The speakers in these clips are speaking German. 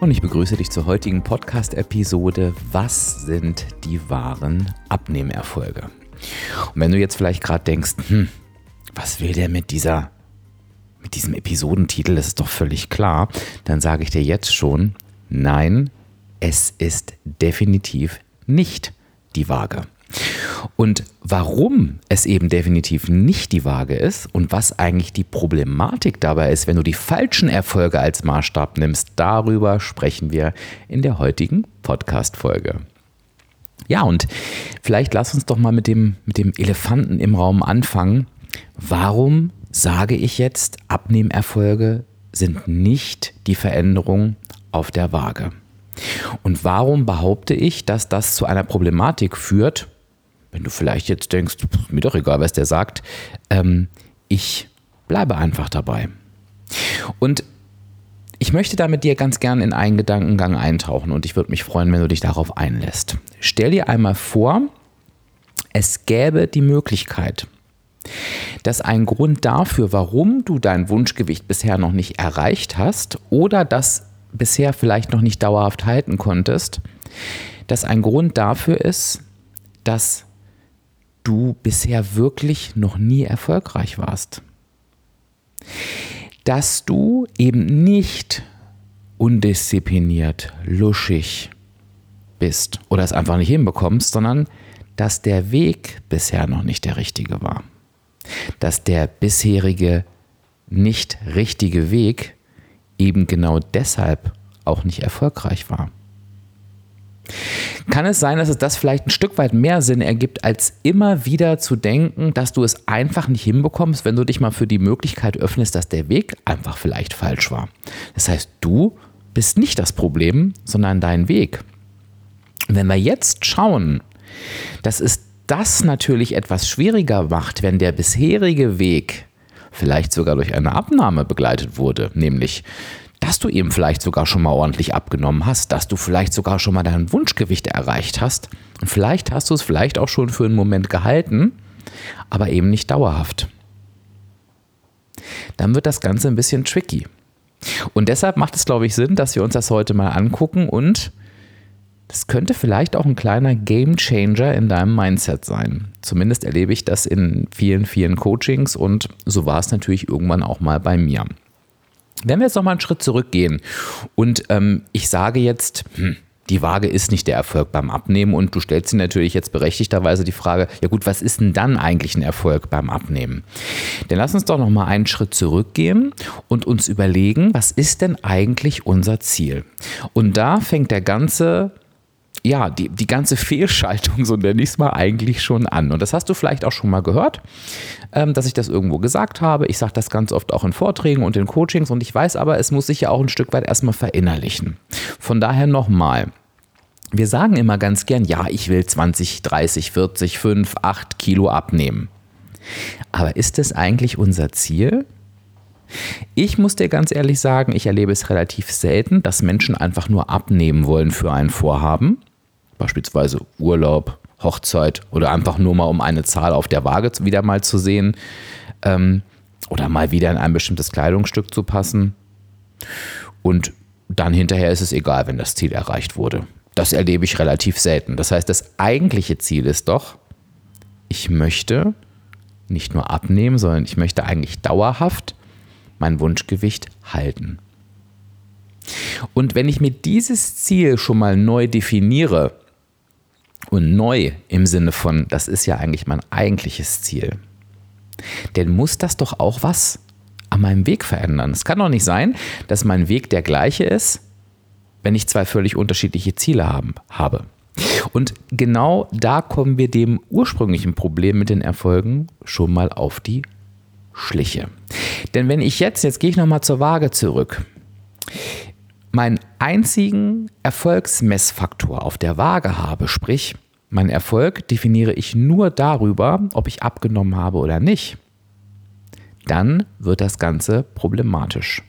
Und ich begrüße dich zur heutigen Podcast-Episode Was sind die wahren Abnehmerfolge? Und wenn du jetzt vielleicht gerade denkst, hm, was will der mit dieser, mit diesem Episodentitel, das ist doch völlig klar, dann sage ich dir jetzt schon, nein, es ist definitiv nicht die Waage. Und warum es eben definitiv nicht die Waage ist und was eigentlich die Problematik dabei ist, wenn du die falschen Erfolge als Maßstab nimmst, darüber sprechen wir in der heutigen Podcast-Folge. Ja, und vielleicht lass uns doch mal mit dem, mit dem Elefanten im Raum anfangen. Warum sage ich jetzt, Abnehmerfolge sind nicht die Veränderung auf der Waage? Und warum behaupte ich, dass das zu einer Problematik führt, wenn du vielleicht jetzt denkst, mir doch egal, was der sagt, ähm, ich bleibe einfach dabei. Und ich möchte da mit dir ganz gern in einen Gedankengang eintauchen und ich würde mich freuen, wenn du dich darauf einlässt. Stell dir einmal vor, es gäbe die Möglichkeit, dass ein Grund dafür, warum du dein Wunschgewicht bisher noch nicht erreicht hast oder das bisher vielleicht noch nicht dauerhaft halten konntest, dass ein Grund dafür ist, dass du bisher wirklich noch nie erfolgreich warst. Dass du eben nicht undiszipliniert, luschig bist oder es einfach nicht hinbekommst, sondern dass der Weg bisher noch nicht der richtige war. Dass der bisherige nicht richtige Weg eben genau deshalb auch nicht erfolgreich war. Kann es sein, dass es das vielleicht ein Stück weit mehr Sinn ergibt, als immer wieder zu denken, dass du es einfach nicht hinbekommst, wenn du dich mal für die Möglichkeit öffnest, dass der Weg einfach vielleicht falsch war? Das heißt, du bist nicht das Problem, sondern dein Weg. wenn wir jetzt schauen, dass es das natürlich etwas schwieriger macht, wenn der bisherige Weg vielleicht sogar durch eine Abnahme begleitet wurde, nämlich dass du eben vielleicht sogar schon mal ordentlich abgenommen hast, dass du vielleicht sogar schon mal dein Wunschgewicht erreicht hast und vielleicht hast du es vielleicht auch schon für einen Moment gehalten, aber eben nicht dauerhaft. Dann wird das Ganze ein bisschen tricky. Und deshalb macht es, glaube ich, Sinn, dass wir uns das heute mal angucken und das könnte vielleicht auch ein kleiner Game Changer in deinem Mindset sein. Zumindest erlebe ich das in vielen, vielen Coachings und so war es natürlich irgendwann auch mal bei mir. Wenn wir jetzt nochmal einen Schritt zurückgehen und ähm, ich sage jetzt, hm, die Waage ist nicht der Erfolg beim Abnehmen und du stellst dir natürlich jetzt berechtigterweise die Frage, ja gut, was ist denn dann eigentlich ein Erfolg beim Abnehmen? Dann lass uns doch noch mal einen Schritt zurückgehen und uns überlegen, was ist denn eigentlich unser Ziel? Und da fängt der ganze ja, die, die ganze Fehlschaltung, so nenne ich es mal, eigentlich schon an. Und das hast du vielleicht auch schon mal gehört, ähm, dass ich das irgendwo gesagt habe. Ich sage das ganz oft auch in Vorträgen und in Coachings und ich weiß aber, es muss sich ja auch ein Stück weit erstmal verinnerlichen. Von daher nochmal. Wir sagen immer ganz gern, ja, ich will 20, 30, 40, 5, 8 Kilo abnehmen. Aber ist das eigentlich unser Ziel? Ich muss dir ganz ehrlich sagen, ich erlebe es relativ selten, dass Menschen einfach nur abnehmen wollen für ein Vorhaben, beispielsweise Urlaub, Hochzeit oder einfach nur mal um eine Zahl auf der Waage wieder mal zu sehen ähm, oder mal wieder in ein bestimmtes Kleidungsstück zu passen. Und dann hinterher ist es egal, wenn das Ziel erreicht wurde. Das erlebe ich relativ selten. Das heißt, das eigentliche Ziel ist doch, ich möchte nicht nur abnehmen, sondern ich möchte eigentlich dauerhaft mein Wunschgewicht halten. Und wenn ich mir dieses Ziel schon mal neu definiere, und neu im Sinne von, das ist ja eigentlich mein eigentliches Ziel, dann muss das doch auch was an meinem Weg verändern. Es kann doch nicht sein, dass mein Weg der gleiche ist, wenn ich zwei völlig unterschiedliche Ziele haben, habe. Und genau da kommen wir dem ursprünglichen Problem mit den Erfolgen schon mal auf die Schliche. Denn wenn ich jetzt, jetzt gehe ich nochmal zur Waage zurück, meinen einzigen Erfolgsmessfaktor auf der Waage habe, sprich mein Erfolg definiere ich nur darüber, ob ich abgenommen habe oder nicht, dann wird das Ganze problematisch.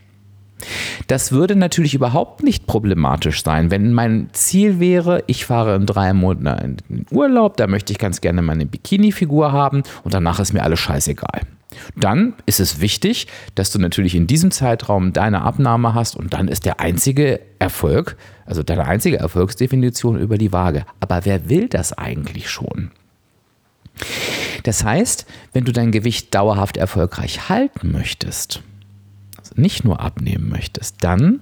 Das würde natürlich überhaupt nicht problematisch sein, wenn mein Ziel wäre, ich fahre in drei Monaten in den Urlaub, da möchte ich ganz gerne meine Bikini-Figur haben und danach ist mir alles scheißegal. Dann ist es wichtig, dass du natürlich in diesem Zeitraum deine Abnahme hast und dann ist der einzige Erfolg, also deine einzige Erfolgsdefinition über die Waage. Aber wer will das eigentlich schon? Das heißt, wenn du dein Gewicht dauerhaft erfolgreich halten möchtest, also nicht nur abnehmen möchtest, dann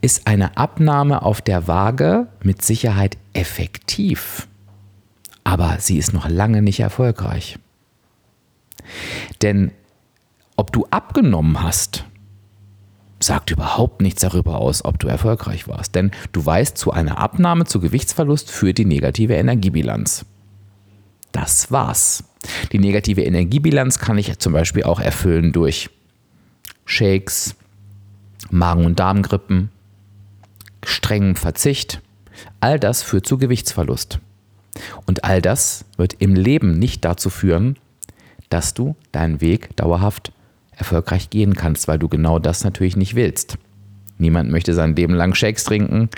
ist eine Abnahme auf der Waage mit Sicherheit effektiv. Aber sie ist noch lange nicht erfolgreich. Denn ob du abgenommen hast, sagt überhaupt nichts darüber aus, ob du erfolgreich warst. Denn du weißt, zu einer Abnahme zu Gewichtsverlust führt die negative Energiebilanz. Das war's. Die negative Energiebilanz kann ich zum Beispiel auch erfüllen durch Shakes, Magen- und Darmgrippen, strengem Verzicht. All das führt zu Gewichtsverlust. Und all das wird im Leben nicht dazu führen, dass du deinen Weg dauerhaft erfolgreich gehen kannst, weil du genau das natürlich nicht willst. Niemand möchte sein Leben lang Shakes trinken,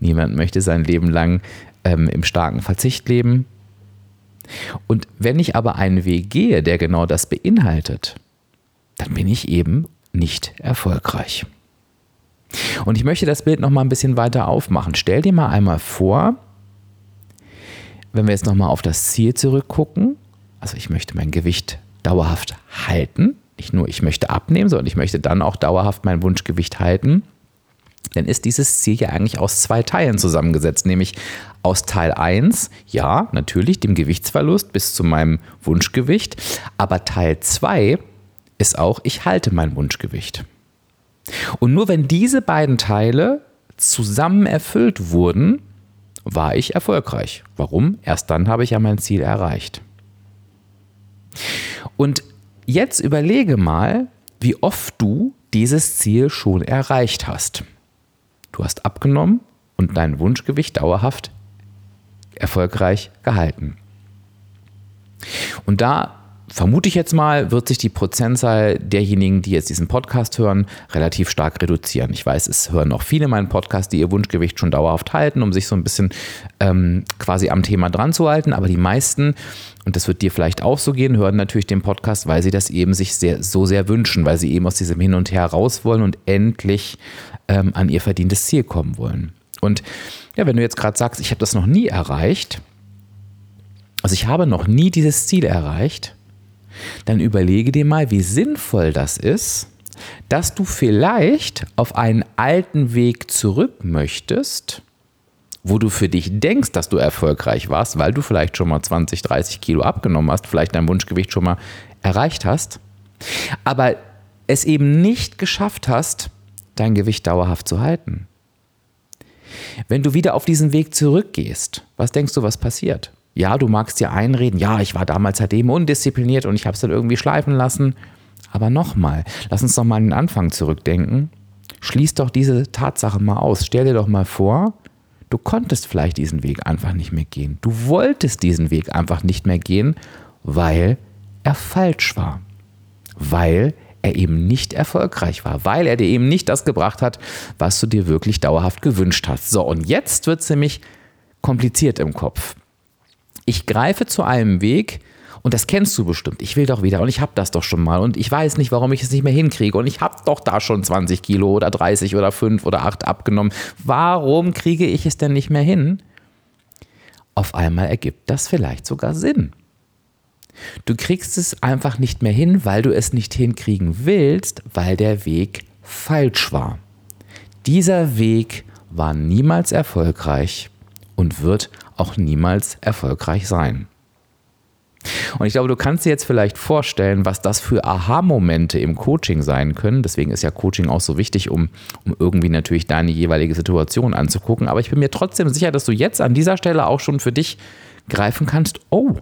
niemand möchte sein Leben lang ähm, im starken Verzicht leben. Und wenn ich aber einen Weg gehe, der genau das beinhaltet, dann bin ich eben nicht erfolgreich. Und ich möchte das Bild noch mal ein bisschen weiter aufmachen. Stell dir mal einmal vor, wenn wir jetzt noch mal auf das Ziel zurückgucken, also ich möchte mein Gewicht dauerhaft halten. Nicht nur ich möchte abnehmen, sondern ich möchte dann auch dauerhaft mein Wunschgewicht halten. Dann ist dieses Ziel ja eigentlich aus zwei Teilen zusammengesetzt, nämlich aus Teil 1, ja, natürlich dem Gewichtsverlust bis zu meinem Wunschgewicht, aber Teil 2 ist auch, ich halte mein Wunschgewicht. Und nur wenn diese beiden Teile zusammen erfüllt wurden, war ich erfolgreich. Warum? Erst dann habe ich ja mein Ziel erreicht. Und jetzt überlege mal, wie oft du dieses Ziel schon erreicht hast. Du hast abgenommen und dein Wunschgewicht dauerhaft erfolgreich gehalten. Und da vermute ich jetzt mal, wird sich die Prozentzahl derjenigen, die jetzt diesen Podcast hören, relativ stark reduzieren. Ich weiß, es hören noch viele meinen Podcast, die ihr Wunschgewicht schon dauerhaft halten, um sich so ein bisschen ähm, quasi am Thema dran zu halten. Aber die meisten, und das wird dir vielleicht auch so gehen, hören natürlich den Podcast, weil sie das eben sich sehr, so sehr wünschen, weil sie eben aus diesem Hin und Her raus wollen und endlich ähm, an ihr verdientes Ziel kommen wollen. Und ja, wenn du jetzt gerade sagst, ich habe das noch nie erreicht, also ich habe noch nie dieses Ziel erreicht, dann überlege dir mal, wie sinnvoll das ist, dass du vielleicht auf einen alten Weg zurück möchtest, wo du für dich denkst, dass du erfolgreich warst, weil du vielleicht schon mal 20, 30 Kilo abgenommen hast, vielleicht dein Wunschgewicht schon mal erreicht hast, aber es eben nicht geschafft hast, dein Gewicht dauerhaft zu halten. Wenn du wieder auf diesen Weg zurückgehst, was denkst du, was passiert? Ja, du magst dir einreden, ja, ich war damals halt eben undiszipliniert und ich habe es dann irgendwie schleifen lassen. Aber nochmal, lass uns doch mal an den Anfang zurückdenken. Schließ doch diese Tatsache mal aus. Stell dir doch mal vor, du konntest vielleicht diesen Weg einfach nicht mehr gehen. Du wolltest diesen Weg einfach nicht mehr gehen, weil er falsch war. Weil er eben nicht erfolgreich war, weil er dir eben nicht das gebracht hat, was du dir wirklich dauerhaft gewünscht hast. So, und jetzt wird es nämlich kompliziert im Kopf ich greife zu einem Weg, und das kennst du bestimmt. Ich will doch wieder und ich habe das doch schon mal und ich weiß nicht, warum ich es nicht mehr hinkriege und ich habe doch da schon 20 Kilo oder 30 oder 5 oder 8 abgenommen. Warum kriege ich es denn nicht mehr hin? Auf einmal ergibt das vielleicht sogar Sinn. Du kriegst es einfach nicht mehr hin, weil du es nicht hinkriegen willst, weil der Weg falsch war. Dieser Weg war niemals erfolgreich und wird auch niemals erfolgreich sein. Und ich glaube, du kannst dir jetzt vielleicht vorstellen, was das für Aha-Momente im Coaching sein können. Deswegen ist ja Coaching auch so wichtig, um, um irgendwie natürlich deine jeweilige Situation anzugucken. Aber ich bin mir trotzdem sicher, dass du jetzt an dieser Stelle auch schon für dich greifen kannst, oh,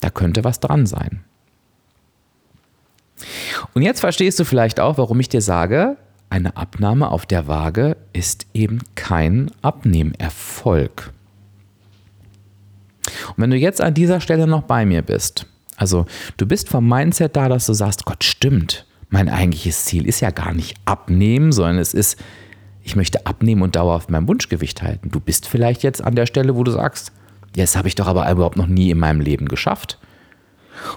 da könnte was dran sein. Und jetzt verstehst du vielleicht auch, warum ich dir sage, eine Abnahme auf der Waage ist eben kein Abnehmerfolg. Und wenn du jetzt an dieser Stelle noch bei mir bist, also du bist vom Mindset da, dass du sagst, Gott stimmt, mein eigentliches Ziel ist ja gar nicht abnehmen, sondern es ist, ich möchte abnehmen und dauerhaft mein Wunschgewicht halten. Du bist vielleicht jetzt an der Stelle, wo du sagst, ja, das habe ich doch aber überhaupt noch nie in meinem Leben geschafft.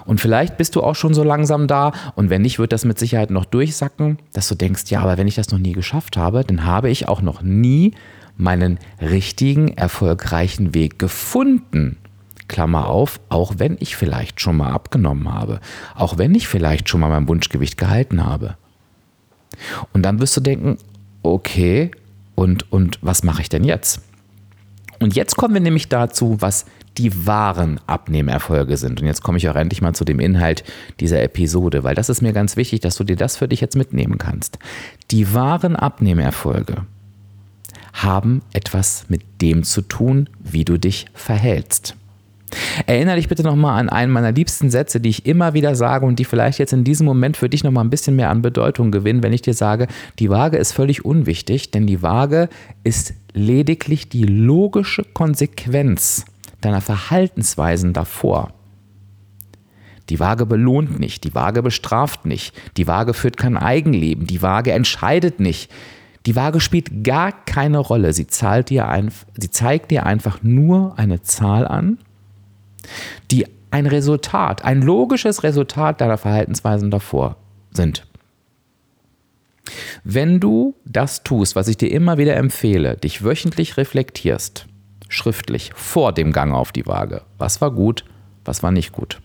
Und vielleicht bist du auch schon so langsam da und wenn nicht, wird das mit Sicherheit noch durchsacken, dass du denkst, ja, aber wenn ich das noch nie geschafft habe, dann habe ich auch noch nie meinen richtigen, erfolgreichen Weg gefunden. Klammer auf, auch wenn ich vielleicht schon mal abgenommen habe, auch wenn ich vielleicht schon mal mein Wunschgewicht gehalten habe. Und dann wirst du denken, okay, und, und was mache ich denn jetzt? Und jetzt kommen wir nämlich dazu, was die wahren Abnehmerfolge sind. Und jetzt komme ich auch endlich mal zu dem Inhalt dieser Episode, weil das ist mir ganz wichtig, dass du dir das für dich jetzt mitnehmen kannst. Die wahren Abnehmerfolge haben etwas mit dem zu tun, wie du dich verhältst. Erinnere dich bitte nochmal an einen meiner liebsten Sätze, die ich immer wieder sage und die vielleicht jetzt in diesem Moment für dich nochmal ein bisschen mehr an Bedeutung gewinnen, wenn ich dir sage, die Waage ist völlig unwichtig, denn die Waage ist lediglich die logische Konsequenz deiner Verhaltensweisen davor. Die Waage belohnt nicht, die Waage bestraft nicht, die Waage führt kein Eigenleben, die Waage entscheidet nicht. Die Waage spielt gar keine Rolle. Sie, zahlt dir ein, sie zeigt dir einfach nur eine Zahl an, die ein Resultat, ein logisches Resultat deiner Verhaltensweisen davor sind. Wenn du das tust, was ich dir immer wieder empfehle, dich wöchentlich reflektierst, schriftlich vor dem Gang auf die Waage. Was war gut, was war nicht gut.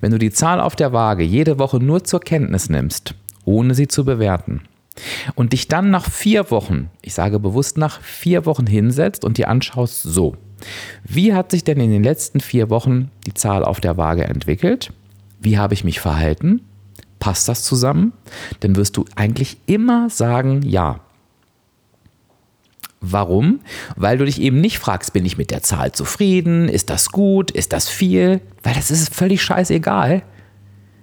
Wenn du die Zahl auf der Waage jede Woche nur zur Kenntnis nimmst, ohne sie zu bewerten, und dich dann nach vier Wochen, ich sage bewusst nach vier Wochen hinsetzt und dir anschaust, so, wie hat sich denn in den letzten vier Wochen die Zahl auf der Waage entwickelt? Wie habe ich mich verhalten? Passt das zusammen? Dann wirst du eigentlich immer sagen, ja, Warum? Weil du dich eben nicht fragst, bin ich mit der Zahl zufrieden? Ist das gut? Ist das viel? Weil das ist völlig scheißegal.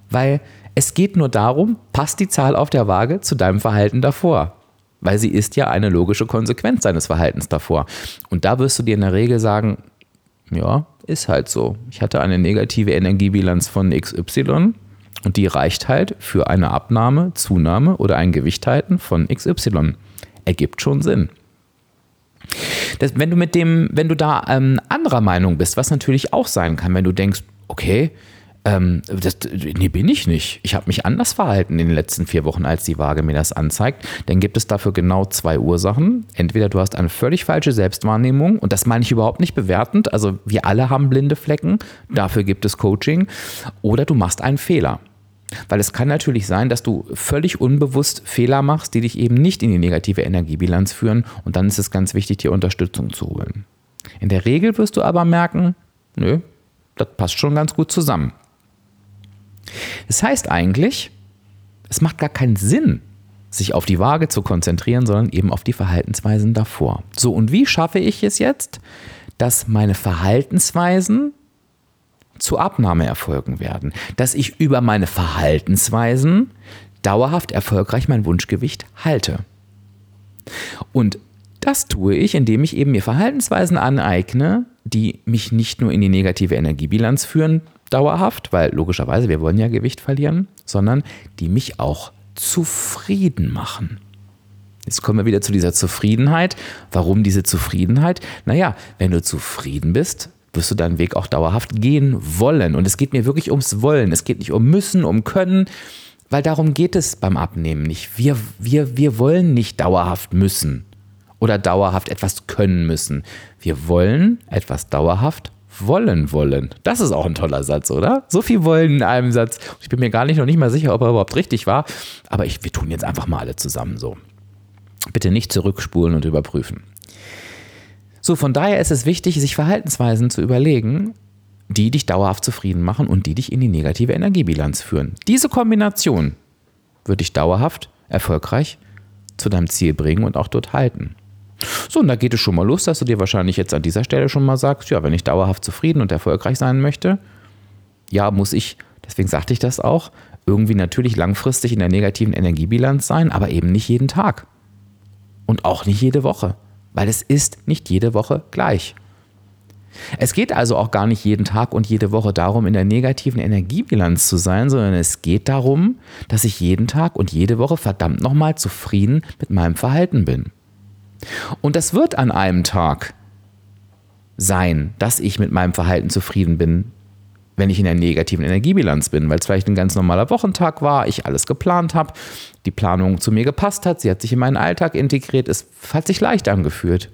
Weil es geht nur darum, passt die Zahl auf der Waage zu deinem Verhalten davor. Weil sie ist ja eine logische Konsequenz deines Verhaltens davor. Und da wirst du dir in der Regel sagen, ja, ist halt so. Ich hatte eine negative Energiebilanz von XY und die reicht halt für eine Abnahme, Zunahme oder ein Gewichthalten von XY. Ergibt schon Sinn. Das, wenn du mit dem, wenn du da ähm, anderer Meinung bist, was natürlich auch sein kann, wenn du denkst, okay, ähm, das, nee, bin ich nicht. Ich habe mich anders verhalten in den letzten vier Wochen, als die Waage mir das anzeigt. Dann gibt es dafür genau zwei Ursachen. Entweder du hast eine völlig falsche Selbstwahrnehmung und das meine ich überhaupt nicht bewertend. Also wir alle haben blinde Flecken. Dafür gibt es Coaching. Oder du machst einen Fehler. Weil es kann natürlich sein, dass du völlig unbewusst Fehler machst, die dich eben nicht in die negative Energiebilanz führen. Und dann ist es ganz wichtig, dir Unterstützung zu holen. In der Regel wirst du aber merken, nö, das passt schon ganz gut zusammen. Das heißt eigentlich, es macht gar keinen Sinn, sich auf die Waage zu konzentrieren, sondern eben auf die Verhaltensweisen davor. So, und wie schaffe ich es jetzt, dass meine Verhaltensweisen zu Abnahmeerfolgen werden, dass ich über meine Verhaltensweisen dauerhaft erfolgreich mein Wunschgewicht halte. Und das tue ich, indem ich eben mir Verhaltensweisen aneigne, die mich nicht nur in die negative Energiebilanz führen, dauerhaft, weil logischerweise wir wollen ja Gewicht verlieren, sondern die mich auch zufrieden machen. Jetzt kommen wir wieder zu dieser Zufriedenheit. Warum diese Zufriedenheit? Naja, wenn du zufrieden bist, wirst du deinen Weg auch dauerhaft gehen wollen. Und es geht mir wirklich ums Wollen. Es geht nicht um Müssen, um Können, weil darum geht es beim Abnehmen nicht. Wir, wir, wir wollen nicht dauerhaft müssen oder dauerhaft etwas können müssen. Wir wollen etwas dauerhaft wollen wollen. Das ist auch ein toller Satz, oder? So viel wollen in einem Satz. Ich bin mir gar nicht noch nicht mal sicher, ob er überhaupt richtig war. Aber ich, wir tun jetzt einfach mal alle zusammen so. Bitte nicht zurückspulen und überprüfen. So, von daher ist es wichtig, sich Verhaltensweisen zu überlegen, die dich dauerhaft zufrieden machen und die dich in die negative Energiebilanz führen. Diese Kombination wird dich dauerhaft erfolgreich zu deinem Ziel bringen und auch dort halten. So, und da geht es schon mal los, dass du dir wahrscheinlich jetzt an dieser Stelle schon mal sagst, ja, wenn ich dauerhaft zufrieden und erfolgreich sein möchte, ja, muss ich, deswegen sagte ich das auch, irgendwie natürlich langfristig in der negativen Energiebilanz sein, aber eben nicht jeden Tag. Und auch nicht jede Woche weil es ist nicht jede Woche gleich. Es geht also auch gar nicht jeden Tag und jede Woche darum, in der negativen Energiebilanz zu sein, sondern es geht darum, dass ich jeden Tag und jede Woche verdammt nochmal zufrieden mit meinem Verhalten bin. Und das wird an einem Tag sein, dass ich mit meinem Verhalten zufrieden bin, wenn ich in der negativen Energiebilanz bin, weil es vielleicht ein ganz normaler Wochentag war, ich alles geplant habe, die Planung zu mir gepasst hat, sie hat sich in meinen Alltag integriert, es hat sich leicht angefühlt.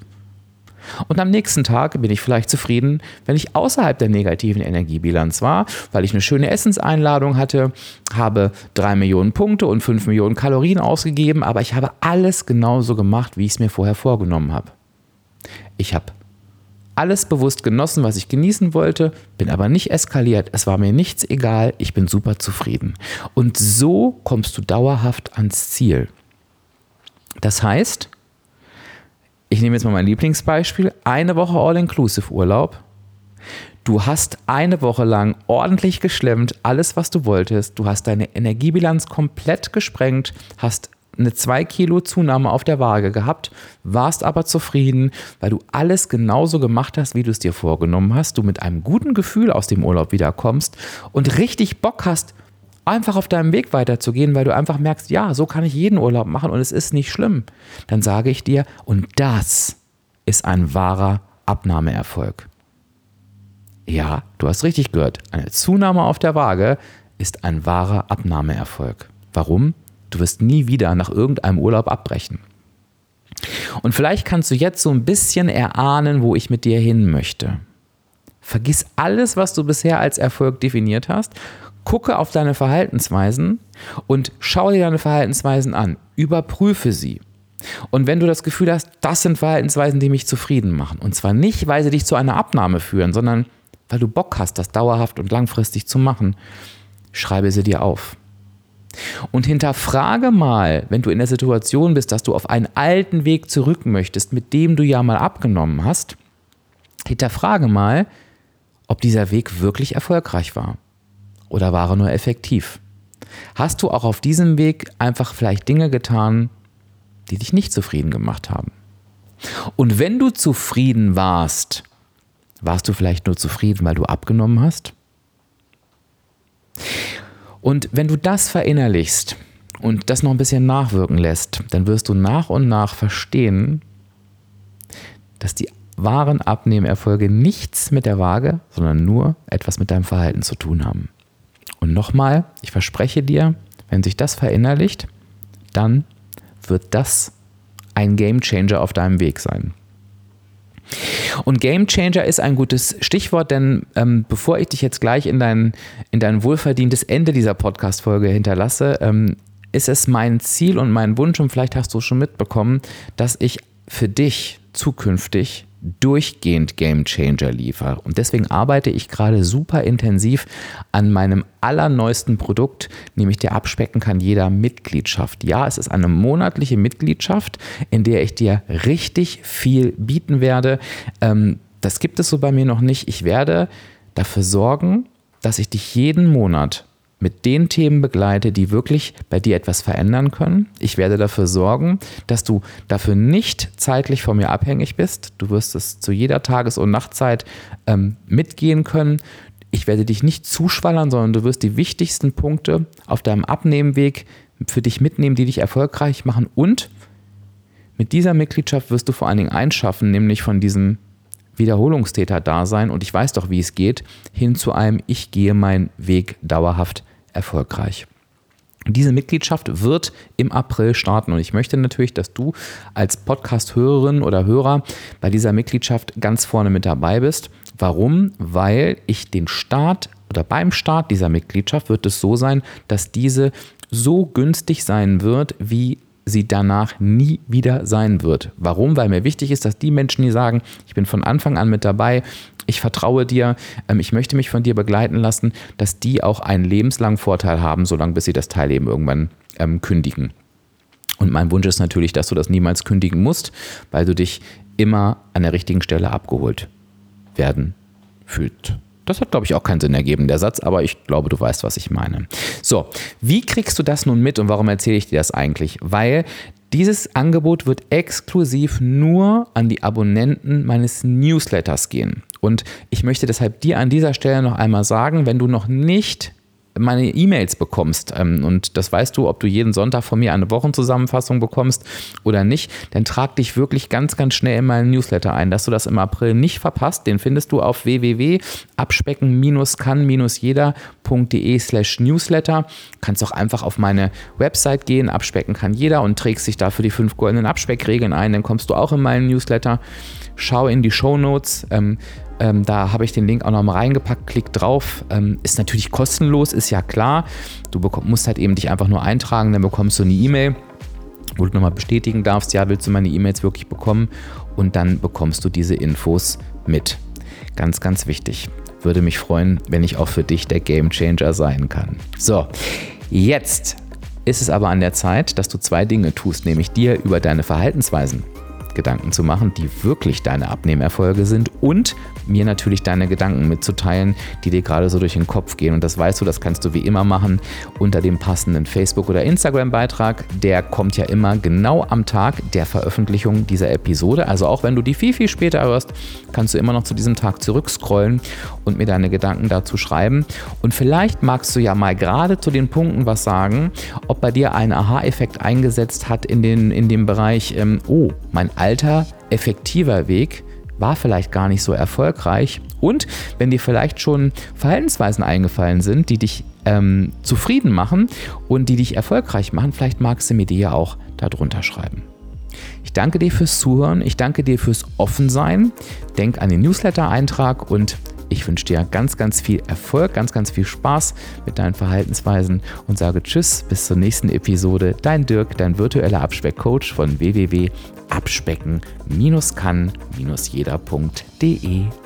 Und am nächsten Tag bin ich vielleicht zufrieden, wenn ich außerhalb der negativen Energiebilanz war, weil ich eine schöne Essenseinladung hatte, habe drei Millionen Punkte und fünf Millionen Kalorien ausgegeben, aber ich habe alles genauso gemacht, wie ich es mir vorher vorgenommen habe. Ich habe alles bewusst genossen, was ich genießen wollte, bin aber nicht eskaliert. Es war mir nichts egal, ich bin super zufrieden. Und so kommst du dauerhaft ans Ziel. Das heißt, ich nehme jetzt mal mein Lieblingsbeispiel, eine Woche All-Inclusive-Urlaub. Du hast eine Woche lang ordentlich geschlemmt, alles, was du wolltest. Du hast deine Energiebilanz komplett gesprengt, hast eine 2 Kilo Zunahme auf der Waage gehabt, warst aber zufrieden, weil du alles genauso gemacht hast, wie du es dir vorgenommen hast, du mit einem guten Gefühl aus dem Urlaub wiederkommst und richtig Bock hast, einfach auf deinem Weg weiterzugehen, weil du einfach merkst, ja, so kann ich jeden Urlaub machen und es ist nicht schlimm, dann sage ich dir, und das ist ein wahrer Abnahmeerfolg. Ja, du hast richtig gehört, eine Zunahme auf der Waage ist ein wahrer Abnahmeerfolg. Warum? Du wirst nie wieder nach irgendeinem Urlaub abbrechen. Und vielleicht kannst du jetzt so ein bisschen erahnen, wo ich mit dir hin möchte. Vergiss alles, was du bisher als Erfolg definiert hast gucke auf deine Verhaltensweisen und schau dir deine Verhaltensweisen an. Überprüfe sie. Und wenn du das Gefühl hast, das sind Verhaltensweisen, die mich zufrieden machen, und zwar nicht, weil sie dich zu einer Abnahme führen, sondern weil du Bock hast, das dauerhaft und langfristig zu machen, schreibe sie dir auf. Und hinterfrage mal, wenn du in der Situation bist, dass du auf einen alten Weg zurück möchtest, mit dem du ja mal abgenommen hast, hinterfrage mal, ob dieser Weg wirklich erfolgreich war oder war er nur effektiv? Hast du auch auf diesem Weg einfach vielleicht Dinge getan, die dich nicht zufrieden gemacht haben? Und wenn du zufrieden warst, warst du vielleicht nur zufrieden, weil du abgenommen hast? Und wenn du das verinnerlichst und das noch ein bisschen nachwirken lässt, dann wirst du nach und nach verstehen, dass die wahren Abnehmerfolge nichts mit der Waage, sondern nur etwas mit deinem Verhalten zu tun haben. Und nochmal, ich verspreche dir, wenn sich das verinnerlicht, dann wird das ein Game Changer auf deinem Weg sein. Und Game Changer ist ein gutes Stichwort, denn ähm, bevor ich dich jetzt gleich in dein, in dein wohlverdientes Ende dieser Podcast-Folge hinterlasse, ähm, ist es mein Ziel und mein Wunsch, und vielleicht hast du es schon mitbekommen, dass ich für dich zukünftig durchgehend Game Changer liefere. Und deswegen arbeite ich gerade super intensiv an meinem allerneuesten Produkt, nämlich der Abspecken kann jeder Mitgliedschaft. Ja, es ist eine monatliche Mitgliedschaft, in der ich dir richtig viel bieten werde. Ähm, das gibt es so bei mir noch nicht. Ich werde dafür sorgen, dass ich dich jeden Monat mit den Themen begleite, die wirklich bei dir etwas verändern können. Ich werde dafür sorgen, dass du dafür nicht zeitlich von mir abhängig bist. Du wirst es zu jeder Tages- und Nachtzeit ähm, mitgehen können. Ich werde dich nicht zuschwallern, sondern du wirst die wichtigsten Punkte auf deinem Abnehmenweg für dich mitnehmen, die dich erfolgreich machen. Und mit dieser Mitgliedschaft wirst du vor allen Dingen einschaffen, nämlich von diesem Wiederholungstäter-Dasein und ich weiß doch, wie es geht, hin zu einem Ich gehe meinen Weg dauerhaft erfolgreich. Diese Mitgliedschaft wird im April starten und ich möchte natürlich, dass du als Podcast-Hörerin oder Hörer bei dieser Mitgliedschaft ganz vorne mit dabei bist. Warum? Weil ich den Start oder beim Start dieser Mitgliedschaft wird es so sein, dass diese so günstig sein wird wie sie danach nie wieder sein wird. Warum? Weil mir wichtig ist, dass die Menschen, die sagen, ich bin von Anfang an mit dabei, ich vertraue dir, ähm, ich möchte mich von dir begleiten lassen, dass die auch einen lebenslangen Vorteil haben, solange bis sie das Teil eben irgendwann ähm, kündigen. Und mein Wunsch ist natürlich, dass du das niemals kündigen musst, weil du dich immer an der richtigen Stelle abgeholt werden fühlt. Das hat, glaube ich, auch keinen Sinn ergeben, der Satz, aber ich glaube, du weißt, was ich meine. So, wie kriegst du das nun mit und warum erzähle ich dir das eigentlich? Weil Dieses Angebot wird exklusiv nur an die Abonnenten meines Newsletters gehen. Und ich möchte deshalb dir an dieser Stelle noch einmal sagen, wenn du noch nicht meine E-Mails bekommst, ähm, und das weißt du, ob du jeden Sonntag von mir eine Wochenzusammenfassung bekommst oder nicht, dann trag dich wirklich ganz, ganz schnell in meinen Newsletter ein, dass du das im April nicht verpasst. Den findest du auf www.abspecken-kann-jeder.de slash Newsletter. Kannst auch einfach auf meine Website gehen, abspecken kann jeder und trägst dich da für die fünf goldenen Abspeckregeln ein, dann kommst du auch in meinen Newsletter. Schau in die Show Notes. Ähm, ähm, da habe ich den Link auch noch mal reingepackt. Klick drauf. Ähm, ist natürlich kostenlos, ist ja klar. Du musst halt eben dich einfach nur eintragen, dann bekommst du eine E-Mail, wo du nochmal bestätigen darfst, ja, willst du meine E-Mails wirklich bekommen? Und dann bekommst du diese Infos mit. Ganz, ganz wichtig. Würde mich freuen, wenn ich auch für dich der Game Changer sein kann. So, jetzt ist es aber an der Zeit, dass du zwei Dinge tust, nämlich dir über deine Verhaltensweisen Gedanken zu machen, die wirklich deine Abnehmerfolge sind und mir natürlich deine Gedanken mitzuteilen, die dir gerade so durch den Kopf gehen. Und das weißt du, das kannst du wie immer machen unter dem passenden Facebook- oder Instagram-Beitrag. Der kommt ja immer genau am Tag der Veröffentlichung dieser Episode. Also auch wenn du die viel, viel später hörst, kannst du immer noch zu diesem Tag zurückscrollen und mir deine Gedanken dazu schreiben. Und vielleicht magst du ja mal gerade zu den Punkten was sagen, ob bei dir ein Aha-Effekt eingesetzt hat in, den, in dem Bereich, ähm, oh, mein alter, effektiver Weg war vielleicht gar nicht so erfolgreich. Und wenn dir vielleicht schon Verhaltensweisen eingefallen sind, die dich ähm, zufrieden machen und die dich erfolgreich machen, vielleicht magst du mir die ja auch darunter schreiben. Ich danke dir fürs Zuhören, ich danke dir fürs Offensein. Denk an den Newsletter-Eintrag und ich wünsche dir ganz, ganz viel Erfolg, ganz, ganz viel Spaß mit deinen Verhaltensweisen und sage Tschüss, bis zur nächsten Episode. Dein Dirk, dein virtueller Abspeckcoach von www.abspecken-kann-jeder.de.